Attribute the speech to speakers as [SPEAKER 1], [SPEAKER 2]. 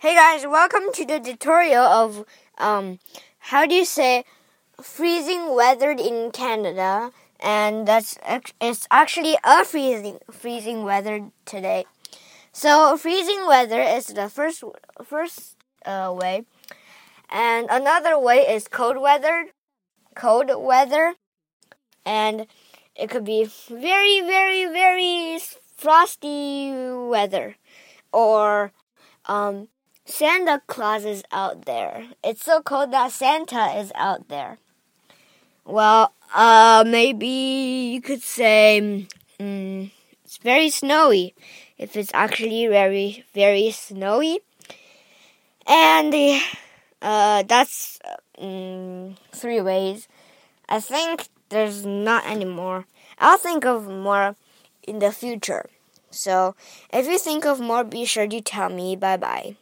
[SPEAKER 1] Hey guys, welcome to the tutorial of um, how do you say freezing weather in Canada, and that's it's actually a freezing freezing weather today. So freezing weather is the first first uh, way, and another way is cold weather, cold weather, and it could be very very very frosty weather, or um, Santa Claus is out there. It's so cold that Santa is out there. Well, uh, maybe you could say mm, it's very snowy if it's actually very, very snowy. And uh, that's mm, three ways. I think there's not any more. I'll think of more in the future. So if you think of more, be sure to tell me. Bye bye.